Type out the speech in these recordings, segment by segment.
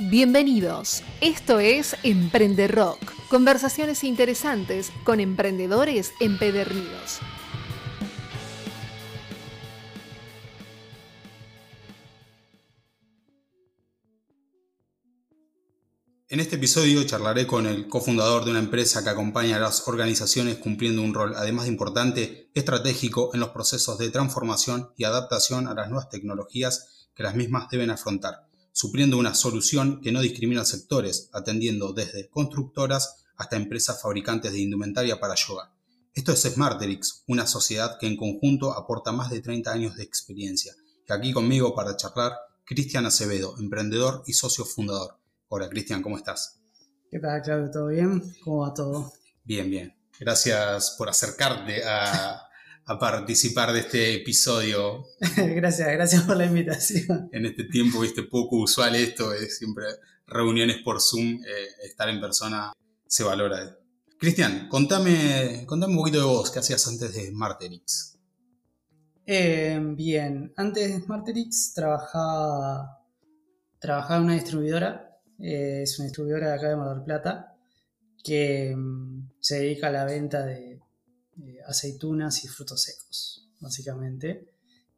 Bienvenidos. Esto es Emprende Rock. Conversaciones interesantes con emprendedores empedernidos. En este episodio charlaré con el cofundador de una empresa que acompaña a las organizaciones cumpliendo un rol, además de importante, estratégico en los procesos de transformación y adaptación a las nuevas tecnologías que las mismas deben afrontar supliendo una solución que no discrimina sectores, atendiendo desde constructoras hasta empresas fabricantes de indumentaria para yoga. Esto es Smarterix, una sociedad que en conjunto aporta más de 30 años de experiencia. Y aquí conmigo para charlar, Cristian Acevedo, emprendedor y socio fundador. Hola Cristian, ¿cómo estás? ¿Qué tal, Claudio? ¿Todo bien? ¿Cómo va todo? Bien, bien. Gracias por acercarte a, a participar de este episodio. gracias, gracias por la invitación. En este tiempo, viste, poco usual esto, es siempre reuniones por Zoom, eh, estar en persona se valora. Cristian, contame, contame un poquito de vos, ¿qué hacías antes de Smarterix? Eh, bien, antes de Smarterix trabajaba, trabajaba en una distribuidora, eh, es una distribuidora de acá de Mar del Plata, que mm, se dedica a la venta de eh, aceitunas y frutos secos, básicamente.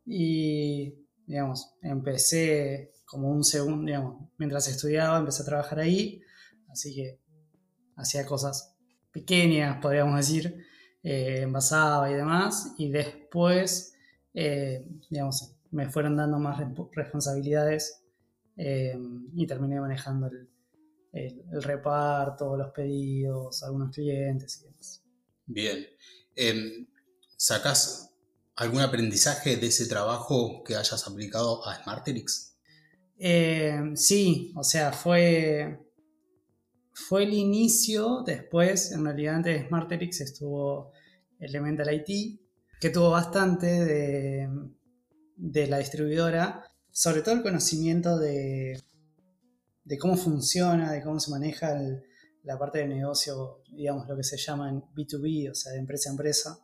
Y, digamos, empecé como un segundo, digamos, mientras estudiaba, empecé a trabajar ahí, así que hacía cosas pequeñas, podríamos decir, eh, envasaba y demás, y después, eh, digamos, me fueron dando más responsabilidades y terminé manejando el, el, reparto, los pedidos, algunos clientes y demás. Bien. Em, ¿Sacás algún aprendizaje de ese trabajo que hayas aplicado a Smarterix? Eh, sí, o sea, fue, fue el inicio, después, en realidad antes de Smarterix estuvo Elemental IT, que tuvo bastante de, de la distribuidora, sobre todo el conocimiento de, de cómo funciona, de cómo se maneja el, la parte de negocio, digamos, lo que se llama en B2B, o sea, de empresa a empresa.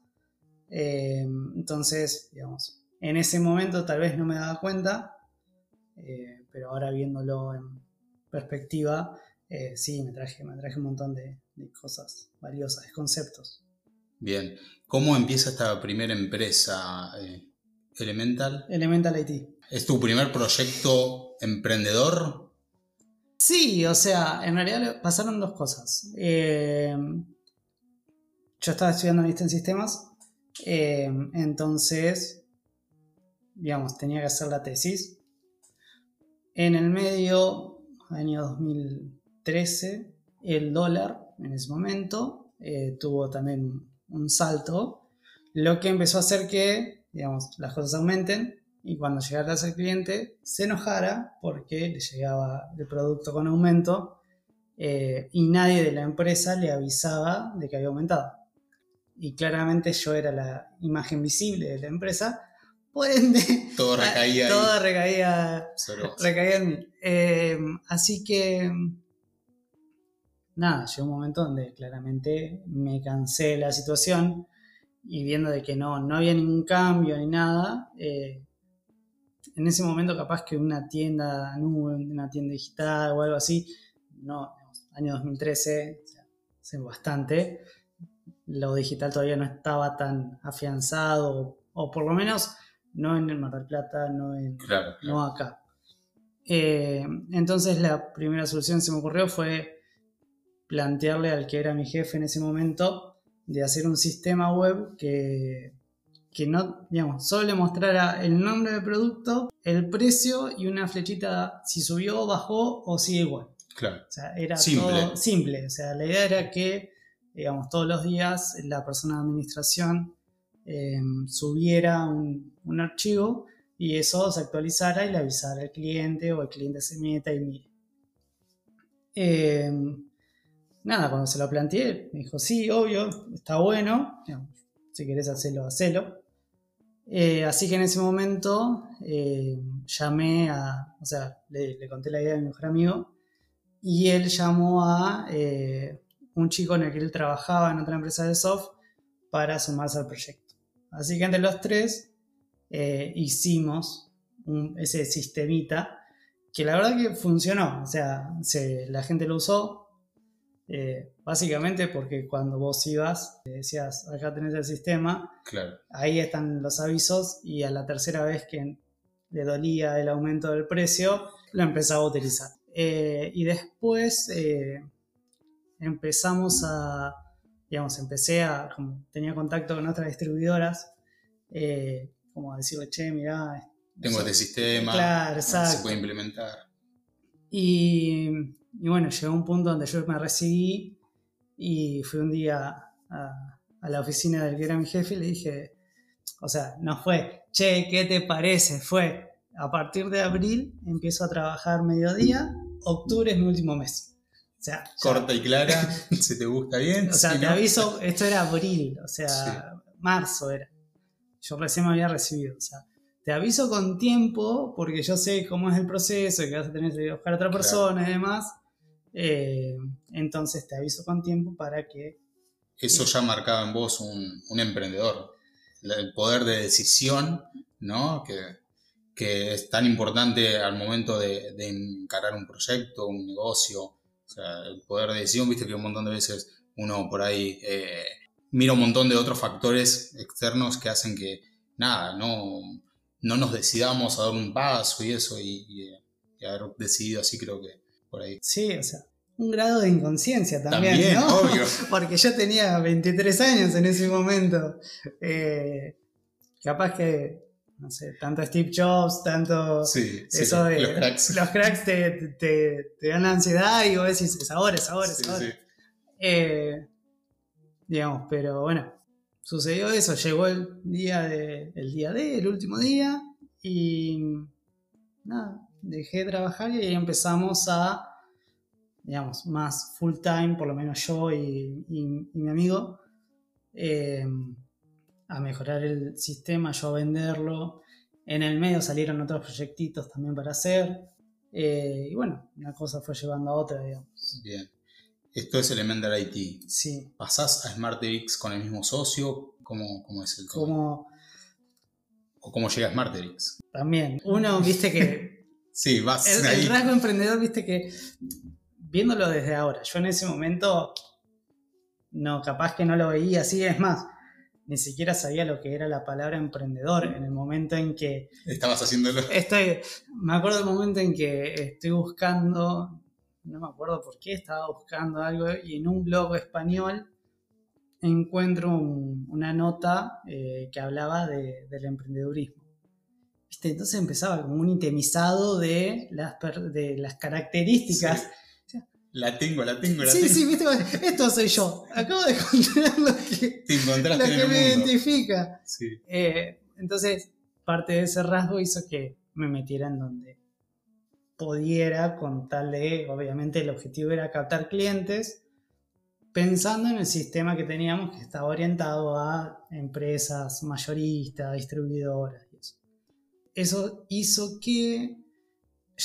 Eh, entonces, digamos, en ese momento tal vez no me daba cuenta, eh, pero ahora viéndolo en perspectiva, eh, sí, me traje, me traje un montón de, cosas valiosas, de conceptos. Bien, ¿cómo empieza esta primera empresa, Elemental? Elemental IT. ¿Es tu primer proyecto emprendedor? Sí, o sea, en realidad pasaron dos cosas. Eh, yo estaba estudiando en sistemas, eh, entonces, digamos, tenía que hacer la tesis. En el medio, año 2013, el dólar en ese momento eh, tuvo también un salto, lo que empezó a hacer que, digamos, las cosas aumenten y cuando llegara al cliente se enojara porque le llegaba el producto con aumento eh, y nadie de la empresa le avisaba de que había aumentado. Y claramente yo era la imagen visible de la empresa, por ende... Todo recaía. todo recaía, recaía en mí. Eh, así que... Nada, llegó un momento donde claramente me cansé de la situación y viendo de que no, no había ningún cambio ni nada, eh, en ese momento capaz que una tienda nube, una tienda digital o algo así, no, año 2013, hace bastante, lo digital todavía no estaba tan afianzado, o, por lo menos no en el Mar del Plata, no, en, no acá. Eh, entonces la primera solución que se me ocurrió fue plantearle al que era mi jefe en ese momento de hacer un sistema web que que no, digamos, solo le mostrara el nombre del producto, el precio y una flechita si subió, bajó o sigue igual. Claro. O sea, era todo simple. O sea, la idea era que, digamos, todos los días la persona de administración em, subiera un, archivo y eso se actualizara y le avisara al cliente o el cliente se meta y mire. Em, nada, cuando se lo planteé, me dijo, sí, obvio, está bueno, si querés hacerlo, hacelo. Eh, así que en ese momento eh, llamé a, o sea, le, conté la idea de mi mejor amigo y él llamó a eh, un chico en el que él trabajaba en otra empresa de soft para sumarse al proyecto. Así que entre los tres hicimos ese sistemita que la verdad que funcionó, o sea, la gente lo usó, eh, básicamente porque cuando vos ibas, decías, acá tenés el sistema, ahí están los avisos y a la tercera vez que le dolía el aumento del precio, lo empezaba a utilizar. Eh, y después eh, empezamos a, digamos, empecé a, como tenía contacto con otras distribuidoras, como a decirle, che, mirá, tengo este sistema, se puede implementar. Y, bueno, llegó un punto donde yo me recibí y fui un día a, la oficina del que era mi jefe y le dije, o sea, no fue, che, ¿qué te parece? Fue, a partir de abril empiezo a trabajar mediodía, octubre es mi último mes. O sea, Corta y clara, si te gusta bien. O sea, te aviso, esto era abril, o sea, marzo era. Yo recién me había recibido, o sea, te aviso con tiempo porque yo sé cómo es el proceso y que vas a tener que buscar a otra persona y demás. Eh, entonces te aviso con tiempo para que... Eso ya marcaba en vos un, emprendedor, el poder de decisión, ¿no? Que, es tan importante al momento de, encarar un proyecto, un negocio. O sea, el poder de decisión, viste que un montón de veces uno por ahí eh, mira un montón de otros factores externos que hacen que, nada, no no nos decidamos a dar un paso y eso, y, haber decidido así, creo que por ahí. Sí, o sea, un grado de inconsciencia también, ¿no? Obvio. Porque yo tenía 23 años en ese momento. Eh, capaz que, no sé, tanto Steve Jobs, tanto sí, eso de. Los cracks, los cracks te, dan ansiedad y vos decís, es ahora, es ahora, es ahora. Eh, digamos, pero bueno, sucedió eso, llegó el día de, el día de, el último día, y nada, dejé de trabajar y ahí empezamos a, digamos, más full time, por lo menos yo y, mi amigo, eh, a mejorar el sistema, yo a venderlo. En el medio salieron otros proyectitos también para hacer. Eh, y bueno, una cosa fue llevando a otra, digamos. Bien. Esto es Elemental IT. Sí. ¿Pasás a SmartX con el mismo socio? ¿Cómo, cómo es el tema? ¿O cómo llega a SmartX? También. Uno, viste que... sí, vas el, el rasgo emprendedor, viste que... Viéndolo desde ahora, yo en ese momento... No, capaz que no lo veía así, es más, ni siquiera sabía lo que era la palabra emprendedor en el momento en que... Estabas haciéndolo. Estoy, me acuerdo del momento en que estoy buscando, no me acuerdo por qué, estaba buscando algo y en un blog español encuentro una nota eh, que hablaba del emprendedurismo. ¿Viste? Entonces empezaba como un itemizado de las, de las características. La tengo, la tengo, la sí, tengo. Sí, viste, esto soy yo. Acabo de encontrar lo que, lo que me identifica. Eh, entonces, parte de ese rasgo hizo que me metiera en donde pudiera con tal de, obviamente el objetivo era captar clientes, pensando en el sistema que teníamos que estaba orientado a empresas mayoristas, distribuidoras. Eso. hizo que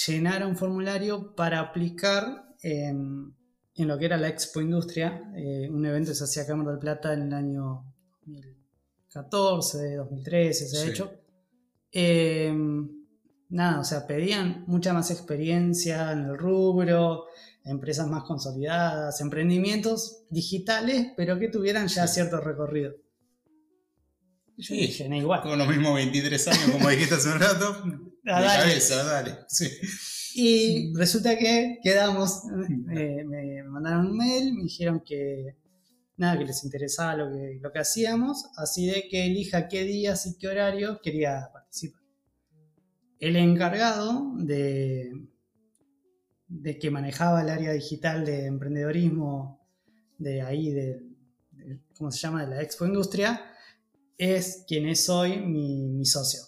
llenara un formulario para aplicar en, lo que era la Expo Industria, eh, un evento que se hacía acá en del Plata en el año 2014, 2013 se ha hecho. Eh, nada, o sea, pedían mucha más experiencia en el rubro, empresas más consolidadas, emprendimientos digitales, pero que tuvieran ya cierto recorrido. Yo dije, no igual. Con los mismos 23 años, como dijiste hace un rato. de cabeza, dale. Sí. Y resulta que quedamos, eh, me mandaron un mail, me dijeron que nada, que les interesaba lo que, lo que hacíamos, así de que elija qué días y qué horarios quería participar el encargado de, de que manejaba el área digital de emprendedorismo de ahí, de, ¿cómo se llama?, de la Expo Industria, es quien es hoy mi, socio.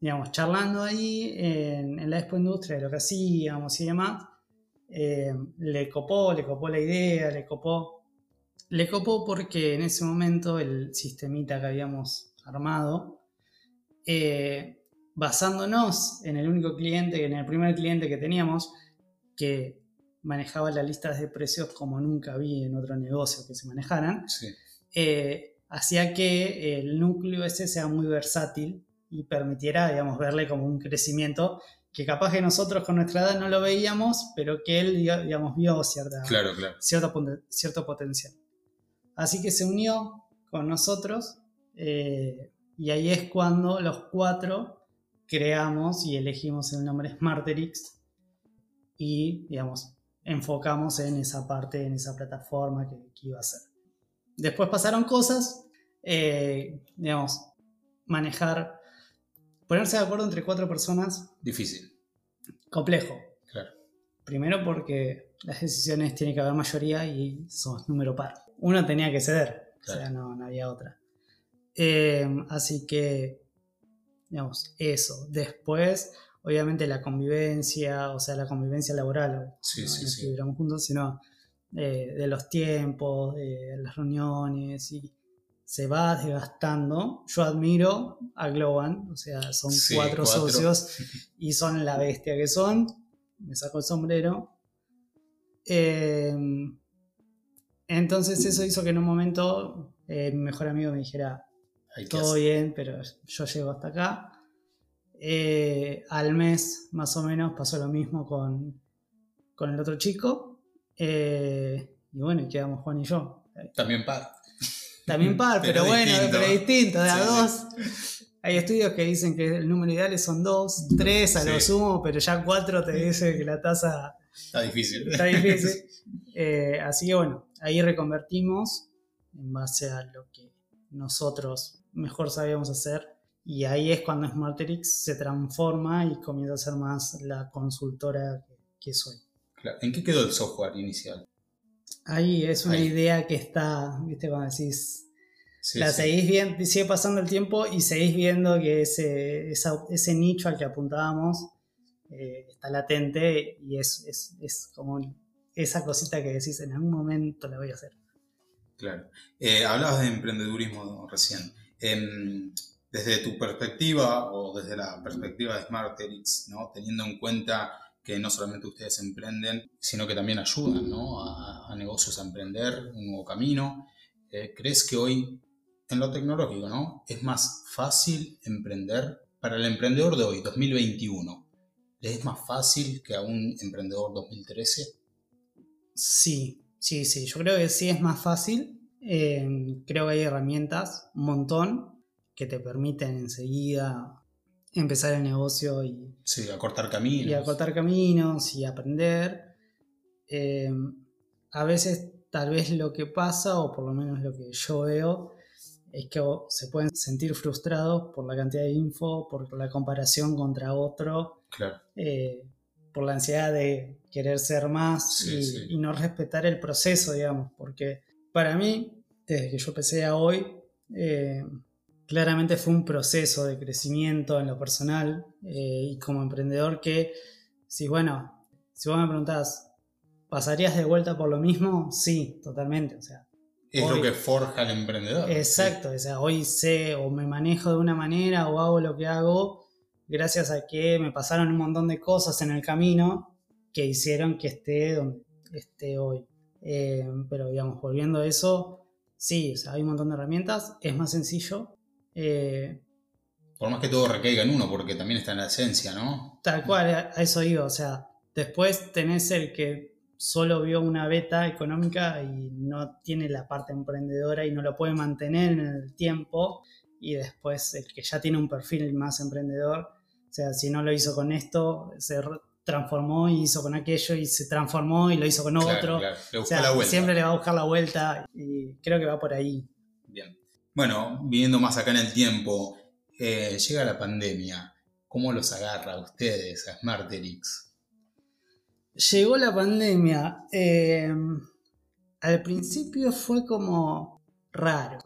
Digamos, charlando ahí en, la Expo Industria de lo que hacíamos y demás, eh, le copó, le copó la idea, le copó. Le copó porque en ese momento el sistemita que habíamos armado eh, basándonos en el único cliente, en el primer cliente que teníamos, que manejaba las listas de precios como nunca vi en otro negocio que se manejaran, eh, hacía que el núcleo ese sea muy versátil y permitiera, digamos, verle como un crecimiento que capaz que nosotros con nuestra edad no lo veíamos, pero que él, digamos, vio cierta, Claro, claro. cierto, pon- cierto potencial. Así que se unió con nosotros eh, y ahí es cuando los cuatro creamos y elegimos el nombre Smarterix y, digamos, enfocamos en esa parte, en esa plataforma que, que iba a ser. Después pasaron cosas, eh, digamos, manejar, ponerse de acuerdo entre cuatro personas, Difícil. complejo. Claro. Primero porque las decisiones tiene que haber mayoría y somos número par. Uno tenía que ceder, o sea, no, no había otra. Eh, así que, digamos, eso. Después, obviamente, la convivencia, o sea, la convivencia laboral, Sí, no, sí, no juntos, sino eh, de los tiempos, de las reuniones y se va desgastando. Yo admiro a Globan, o sea, son Sí, cuatro, cuatro. socios y son la bestia que son. Me saco el sombrero. Eh, entonces eso hizo que en un momento eh, mi mejor amigo me dijera, todo hacer- bien, pero yo llego hasta acá. Eh, al mes, más o menos, pasó lo mismo con, con el otro chico. Eh, y bueno, quedamos Juan y yo. También par. También par, pero, Pero bueno, distinto. pero distinto, de a Sí, dos. Hay estudios que dicen que el número ideal son dos, tres a lo sumo, pero ya cuatro te dice que la tasa Está difícil. está difícil. Eh, así que bueno, ahí reconvertimos en base a lo que nosotros mejor sabíamos hacer. Y ahí es cuando Smarterix se transforma y comienza a ser más la consultora que soy. Claro. ¿En qué quedó el software inicial? Ahí es una Ahí. idea que está, viste, cuando decís, Sí, la sí. seguís viendo, sigue pasando el tiempo y seguís viendo que ese, esa- ese nicho al que apuntábamos eh, está latente y es, es, es como esa cosita que decís, en algún momento la voy a hacer. Claro. Eh, hablabas de emprendedurismo recién. Em, desde tu perspectiva o desde la perspectiva de Smarterix, ¿no? teniendo en cuenta que no solamente ustedes emprenden, sino que también ayudan ¿no? a, negocios a emprender un nuevo camino, eh, ¿crees que hoy, en lo tecnológico, ¿no? es más fácil emprender para el emprendedor de hoy, 2021? ¿Le es más fácil que a un emprendedor 2013? Sí, sí, sí, yo creo que sí es más fácil. Eh, creo que hay herramientas, un montón, que te permiten enseguida empezar el negocio y Sí, a cortar caminos. y acortar caminos y aprender. Eh, a veces tal vez lo que pasa, o por lo menos lo que yo veo, es que se pueden sentir frustrados por la cantidad de info, por la comparación contra otro, Claro. eh, por la ansiedad de querer ser más Sí, y, sí. y no respetar el proceso, digamos, porque para mí, desde que yo empecé a hoy, eh, claramente fue un proceso de crecimiento en lo personal eh, y como emprendedor que, si bueno, si vos me preguntás, ¿pasarías de vuelta por lo mismo? Sí, totalmente, o sea, Es Hoy- lo que forja al emprendedor. Exacto, o sea, hoy sé o me manejo de una manera o hago lo que hago gracias a que me pasaron un montón de cosas en el camino que hicieron que esté donde esté hoy. Eh, pero digamos, volviendo a eso, sí, o sea, hay un montón de herramientas, es más sencillo. Eh, Por más que todo recaiga en uno, porque también está en la esencia, ¿no? Tal cual, a eso iba. O sea, después tenés el que solo vio una beta económica y no tiene la parte emprendedora y no lo puede mantener en el tiempo. Y después el que ya tiene un perfil más emprendedor. O sea, si no lo hizo con esto, se transformó y hizo con aquello y se transformó y lo hizo con otro. claro, Le O sea, la siempre le va a buscar la vuelta y creo que va por ahí. Bueno, viviendo más acá en el tiempo, eh, llega la pandemia. ¿Cómo los agarra a ustedes, a Smarterix? Llegó la pandemia. eh, al principio fue como raro.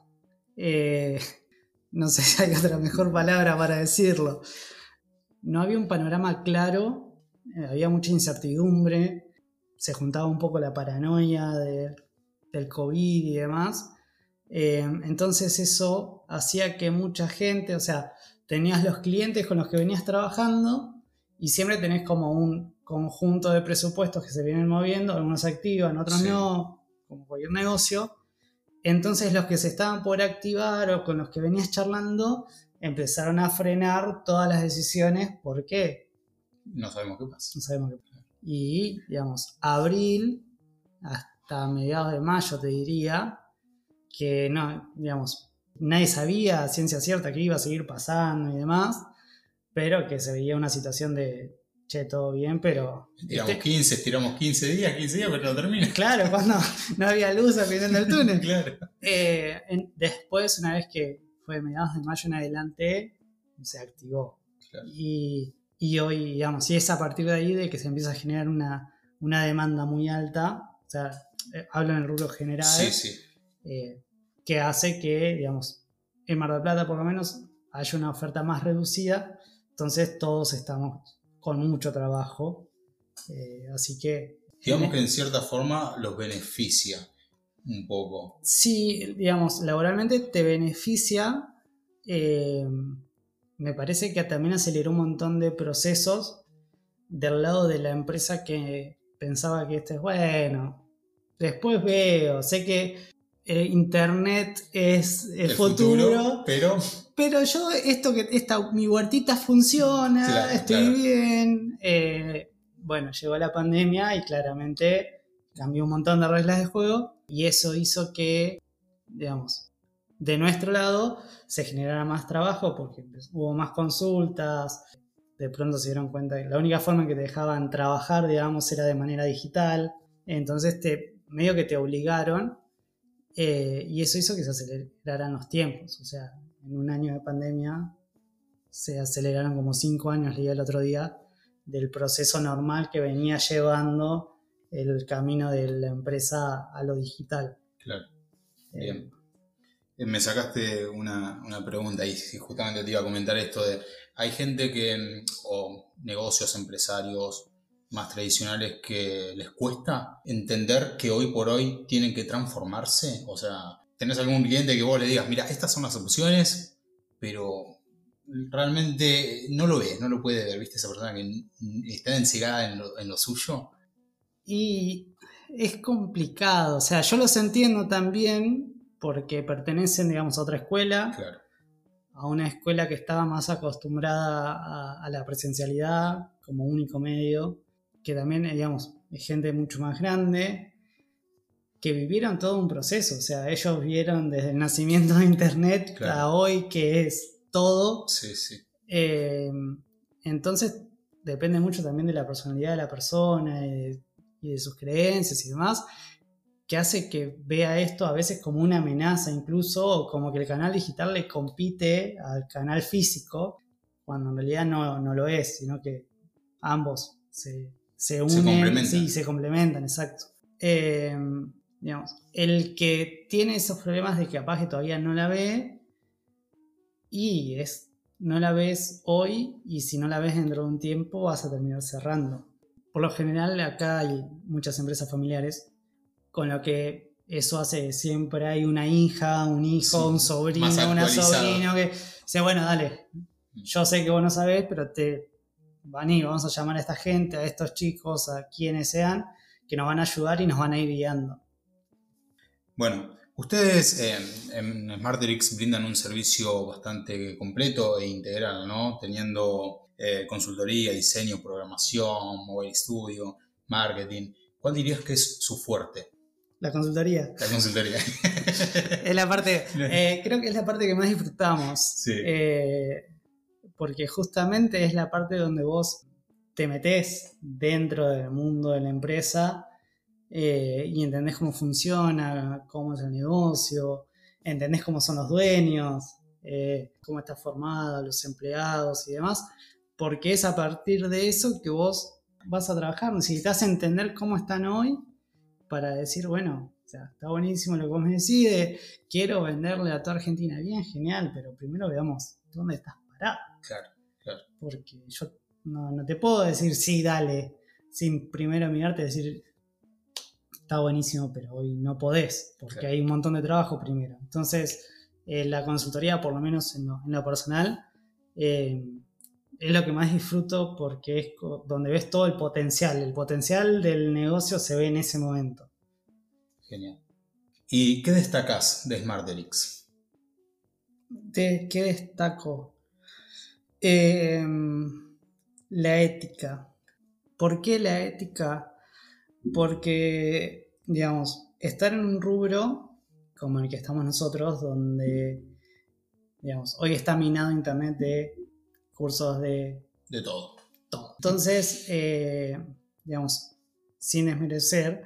Eh, no sé si hay otra mejor palabra para decirlo. No había un panorama claro, eh, había mucha incertidumbre, se juntaba un poco la paranoia de- del COVID y demás. Eh, entonces eso hacía que mucha gente, o sea, tenías los clientes con los que venías trabajando y siempre tenés como un conjunto de presupuestos que se vienen moviendo, algunos activan, otros Sí. no, como cualquier negocio. Entonces los que se estaban por activar o con los que venías charlando empezaron a frenar todas las decisiones. ¿Por qué? no sabemos qué pasa. No sabemos qué pasa. Y, digamos, abril hasta mediados de mayo, te diría, que no, digamos, nadie sabía a ciencia cierta que iba a seguir pasando y demás, pero que se veía una situación de, che, todo bien, pero... Tiramos 15, estiramos 15 días, 15 días, pero no termina. Claro, cuando no había luz al final del túnel. claro. Eh, en- después, una vez que fue mediados de mayo en adelante, se activó. Claro. Y, y hoy, digamos, y es a partir de ahí de que se empieza a generar una, una demanda muy alta, o sea, eh, hablo en el rubro general, Sí, sí. Eh, que hace que, digamos, en Mar del Plata por lo menos haya una oferta más reducida, entonces todos estamos con mucho trabajo, eh, así que... Digamos que en cierta forma los beneficia un poco. Sí, digamos, laboralmente te beneficia. eh, me parece que también aceleró un montón de procesos del lado de la empresa que pensaba que esto es bueno. Después veo, sé que eh, Internet es el, futuro, pero pero yo esto que esta mi huertita funciona, Claro, estoy claro. bien. eh, bueno, llegó la pandemia y claramente cambió un montón de reglas de juego y eso hizo que, digamos, de nuestro lado se generara más trabajo porque hubo más consultas. De pronto se dieron cuenta que la única forma en que te dejaban trabajar, digamos, era de manera digital. Entonces, te, medio que te obligaron eh, y eso hizo que se aceleraran los tiempos. O sea, en un año de pandemia se aceleraron como cinco años, leí el otro día, del proceso normal que venía llevando el camino de la empresa a lo digital. Claro, Eh, bien. Eh, Me sacaste una, una pregunta y justamente te iba a comentar esto de, hay gente que, o negocios, empresarios más tradicionales que les cuesta entender que hoy por hoy tienen que transformarse. O sea, tenés algún cliente que vos le digas, mira, estas son las opciones, pero realmente no lo ve, no lo puede ver, ¿viste? Esa persona que está encegada en lo, en lo suyo. Y es complicado, o sea, yo los entiendo también porque pertenecen, digamos, a otra escuela, Claro, a una escuela que estaba más acostumbrada a, a la presencialidad como único medio, que también, eh, digamos, es gente mucho más grande, que vivieron todo un proceso, o sea, ellos vieron desde el nacimiento de Internet Claro. a hoy que es todo, sí, sí. eh, entonces depende mucho también de la personalidad de la persona y de, y de sus creencias y demás, que hace que vea esto a veces como una amenaza incluso, o como que el canal digital le compite al canal físico, cuando en realidad no, no lo es, sino que ambos se, se unen complementan. sí, se complementan, exacto. Eh, digamos, el que tiene esos problemas de que capaz que todavía no la ve, y es no la ves hoy y si no la ves dentro de un tiempo vas a terminar cerrando. Por lo general acá hay muchas empresas familiares, con lo que eso hace que siempre hay una hija, un hijo, Sí, un sobrino, una sobrina que dice, bueno, dale, yo sé que vos no sabés, pero te van y vamos a llamar a esta gente, a estos chicos, a quienes sean, que nos van a ayudar y nos van a ir guiando. Bueno, ustedes eh, en Smarterix brindan un servicio bastante completo e integral, ¿no? Teniendo eh, consultoría, diseño, programación, mobile studio, marketing. ¿Cuál dirías que es su fuerte? La consultoría. La consultoría. Es la parte, eh, creo que es la parte que más disfrutamos. Sí. Eh, porque justamente es la parte donde vos te metés dentro del mundo de la empresa eh, y entendés cómo funciona, cómo es el negocio, entendés cómo son los dueños, eh, cómo está formada, los empleados y demás, porque es a partir de eso que vos vas a trabajar. Necesitas entender cómo están hoy para decir, bueno, está buenísimo lo que vos me decís, de, quiero venderle a toda Argentina. Bien, genial, pero primero veamos dónde estás Claro, claro. Porque yo no, no te puedo decir sí, dale, sin primero mirarte y decir, está buenísimo, pero hoy no podés, porque Claro. hay un montón de trabajo primero. Entonces, eh, la consultoría, por lo menos en lo, en lo personal, eh, es lo que más disfruto porque es donde ves todo el potencial. El potencial del negocio se ve en ese momento. Genial. ¿Y qué destacás de Smarterix? ¿De qué destaco? Eh, La ética. ¿Por qué la ética? Porque, digamos, estar en un rubro como el que estamos nosotros, donde, digamos, hoy está minado Internet de cursos de... De todo. todo. Entonces, eh, digamos, sin desmerecer,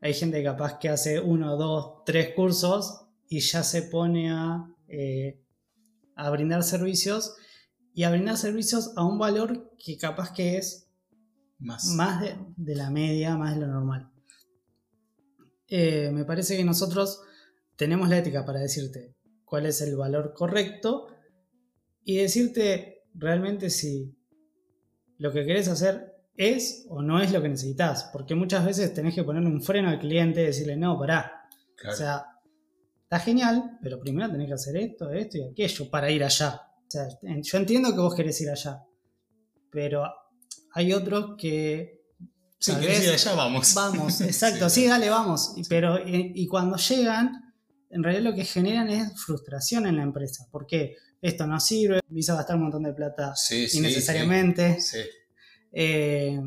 hay gente capaz que hace uno, dos, tres cursos y ya se pone a, eh, a brindar servicios y a brindar servicios a un valor que capaz que es Más. más de, de la media, más de lo normal. Eh, me parece que nosotros tenemos la ética para decirte cuál es el valor correcto y decirte realmente si lo que querés hacer es o no es lo que necesitas. Porque muchas veces tenés que ponerle un freno al cliente y decirle, no, pará. Claro. O sea, está genial, pero primero tenés que hacer esto, esto y aquello para ir allá. Sea, yo entiendo que vos querés ir allá, pero hay otros que... sí, querés ir allá, vamos. Vamos, exacto, sí, dale, vamos. Y, pero, y, y cuando llegan, en realidad lo que generan es frustración en la empresa. porque Esto no sirve, empieza a gastar un montón de plata Sí, sí, innecesariamente. Sí. Eh,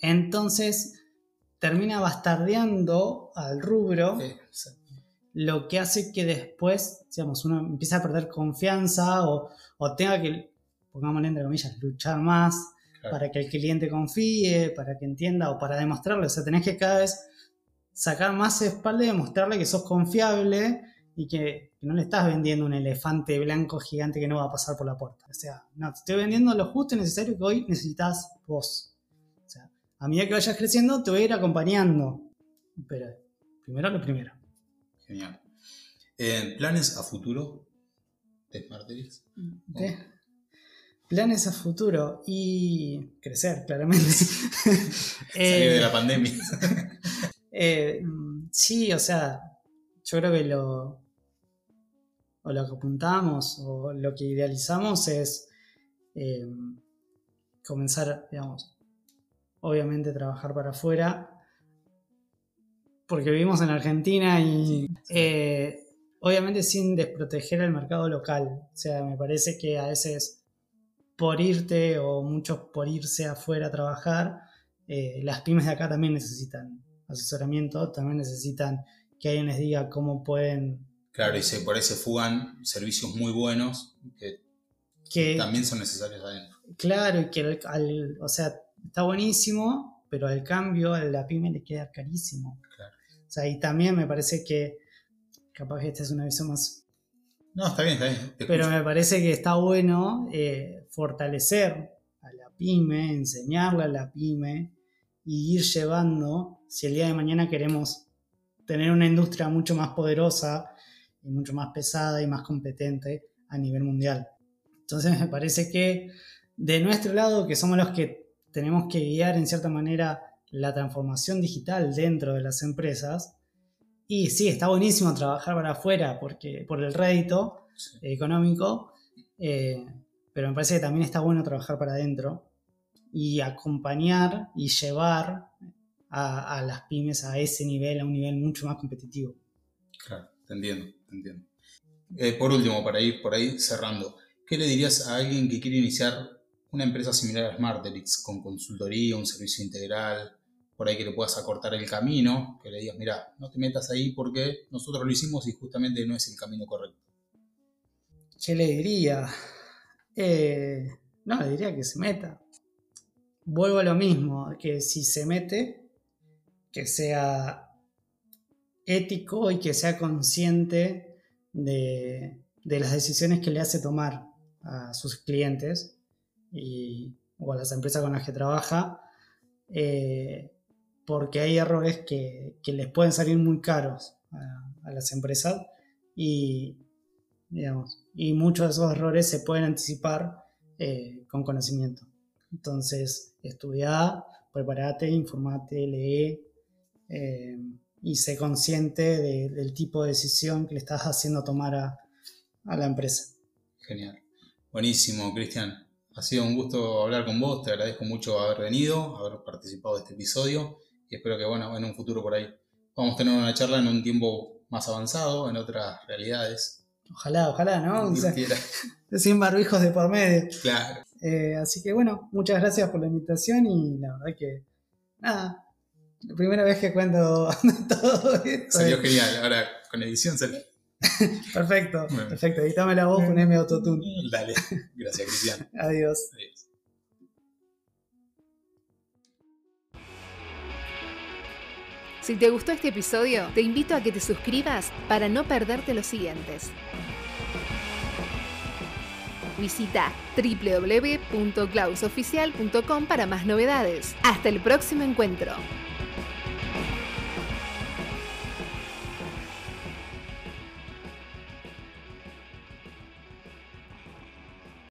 entonces, termina bastardeando al rubro, Sí, sí. Lo que hace que después, digamos, uno empieza a perder confianza o, o tenga que, pongámosle entre comillas, luchar más Claro. para que el cliente confíe, para que entienda o para demostrarle. O sea, tenés que cada vez sacar más espalda y demostrarle que sos confiable y que, que no le estás vendiendo un elefante blanco gigante que no va a pasar por la puerta. O sea, no, te estoy vendiendo lo justo y necesario que hoy necesitas vos. O sea, a medida que vayas creciendo, te voy a ir acompañando. Pero primero lo primero. Genial. Eh, ¿Planes a futuro de Smarterix? ¿Qué? Planes a futuro y crecer, claramente. Salir de la pandemia. Eh, mm, sí, o sea, yo creo que lo, o lo que apuntamos o lo que idealizamos es eh, comenzar, digamos, obviamente trabajar para afuera, porque vivimos en Argentina y eh, obviamente sin desproteger el mercado local. O sea, me parece que a veces por irte o muchos por irse afuera a trabajar, eh, las pymes de acá también necesitan asesoramiento, también necesitan que alguien les diga cómo pueden... Claro, y se, por ahí se fugan servicios muy buenos que Que, también son necesarios adentro. Claro, y que al, al- o sea, está buenísimo, pero al cambio a la pyme le queda carísimo. O sea, y también me parece que, capaz que esta es una visión más No, está bien, está bien. Pero me parece que está bueno eh, fortalecer a la pyme, enseñarle a la pyme y ir llevando, si el día de mañana queremos tener una industria mucho más poderosa y mucho más pesada y más competente a nivel mundial. Entonces me parece que de nuestro lado, que somos los que tenemos que guiar en cierta manera la transformación digital dentro de las empresas, y sí, está buenísimo trabajar para afuera porque, por el rédito, Sí. económico, eh, pero me parece que también está bueno trabajar para adentro y acompañar y llevar a, a las pymes a ese nivel, a un nivel mucho más competitivo. Claro, te entiendo, te entiendo. Eh, por último, para ir por ahí cerrando, ¿qué le dirías a alguien que quiere iniciar una empresa similar a Smarterix, con consultoría, un servicio integral, por ahí que le puedas acortar el camino, que le digas, mira, no te metas ahí porque nosotros lo hicimos y justamente no es el camino correcto? ¿Qué le diría? Eh, no, le diría que se meta. Vuelvo a lo mismo, que si se mete, que sea ético y que sea consciente de, las decisiones que le hace tomar a sus clientes y, o a las empresas con las que trabaja, eh, porque hay errores que, que les pueden salir muy caros a, a las empresas y, digamos, y muchos de esos errores se pueden anticipar eh, con conocimiento. Entonces, estudia, prepárate, informate, lee eh, y sé consciente de- del tipo de decisión que le estás haciendo tomar a, a la empresa. Genial. Buenísimo, Cristian. Ha sido un gusto hablar con vos. Te agradezco mucho haber venido, haber participado de este episodio y espero que bueno, en un futuro por ahí vamos a tener una charla en un tiempo más avanzado, en otras realidades. Ojalá, ojalá, ¿no? O sea, sin barbijos de por medio. Claro. Eh, así que bueno, muchas gracias por la invitación y la verdad que nada, la primera vez que cuento todo esto. Salió genial, ahora con edición salió. perfecto, perfecto. Editame la voz, poneme autotune. Dale, gracias Cristian. Adiós. Adiós. Si te gustó este episodio, te invito a que te suscribas para no perderte los siguientes. Visita www.clausoficial.com para más novedades. Hasta el próximo encuentro.